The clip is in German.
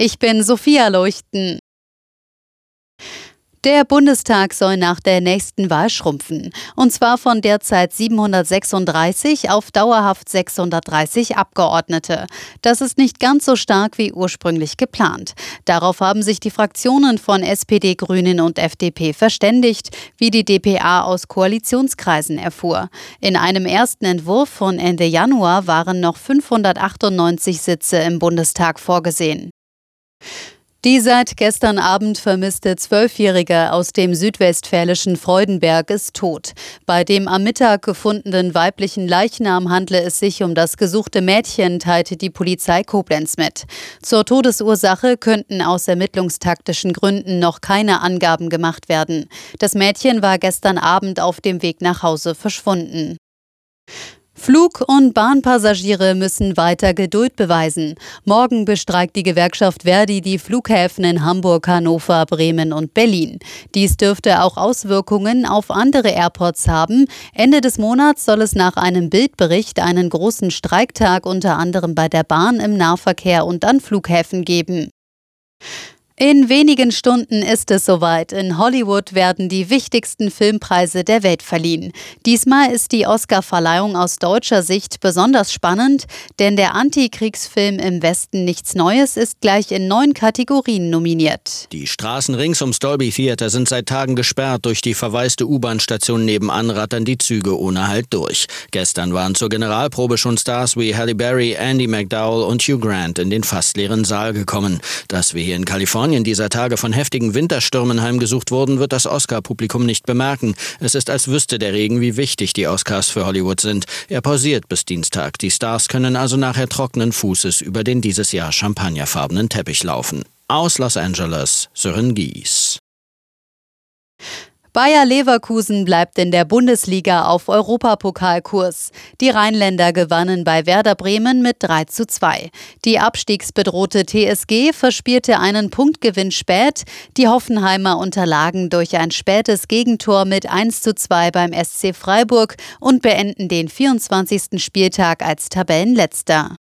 Ich bin Sophia Leuchten. Der Bundestag soll nach der nächsten Wahl schrumpfen. Und zwar von derzeit 736 auf dauerhaft 630 Abgeordnete. Das ist nicht ganz so stark wie ursprünglich geplant. Darauf haben sich die Fraktionen von SPD, Grünen und FDP verständigt, wie die DPA aus Koalitionskreisen erfuhr. In einem ersten Entwurf von Ende Januar waren noch 598 Sitze im Bundestag vorgesehen. Die seit gestern Abend vermisste Zwölfjährige aus dem südwestfälischen Freudenberg ist tot. Bei dem am Mittag gefundenen weiblichen Leichnam handle es sich um das gesuchte Mädchen, teilte die Polizei Koblenz mit. Zur Todesursache könnten aus ermittlungstaktischen Gründen noch keine Angaben gemacht werden. Das Mädchen war gestern Abend auf dem Weg nach Hause verschwunden. Flug- und Bahnpassagiere müssen weiter Geduld beweisen. Morgen bestreikt die Gewerkschaft Verdi die Flughäfen in Hamburg, Hannover, Bremen und Berlin. Dies dürfte auch Auswirkungen auf andere Airports haben. Ende des Monats soll es nach einem Bildbericht einen großen Streiktag unter anderem bei der Bahn im Nahverkehr und an Flughäfen geben. In wenigen Stunden ist es soweit. In Hollywood werden die wichtigsten Filmpreise der Welt verliehen. Diesmal ist die Oscar-Verleihung aus deutscher Sicht besonders spannend, denn der Antikriegsfilm Im Westen nichts Neues ist gleich in neun Kategorien nominiert. Die Straßen rings ums Dolby Theater sind seit Tagen gesperrt. Durch die verwaiste U-Bahn-Station nebenan rattern die Züge ohne Halt durch. Gestern waren zur Generalprobe schon Stars wie Halle Berry, Andy McDowell und Hugh Grant in den fast leeren Saal gekommen. Dass wir hier in Kalifornien Kalifornien dieser Tage von heftigen Winterstürmen heimgesucht wurden, wird das Oscar-Publikum nicht bemerken. Es ist, als wüsste der Regen, wie wichtig die Oscars für Hollywood sind. Er pausiert bis Dienstag. Die Stars können also nachher trockenen Fußes über den dieses Jahr champagnerfarbenen Teppich laufen. Aus Los Angeles, Sören Gies. Bayer Leverkusen bleibt in der Bundesliga auf Europapokalkurs. Die Rheinländer gewannen bei Werder Bremen mit 3 zu 2. Die abstiegsbedrohte TSG verspielte einen Punktgewinn spät. Die Hoffenheimer unterlagen durch ein spätes Gegentor mit 1 zu 2 beim SC Freiburg und beenden den 24. Spieltag als Tabellenletzter.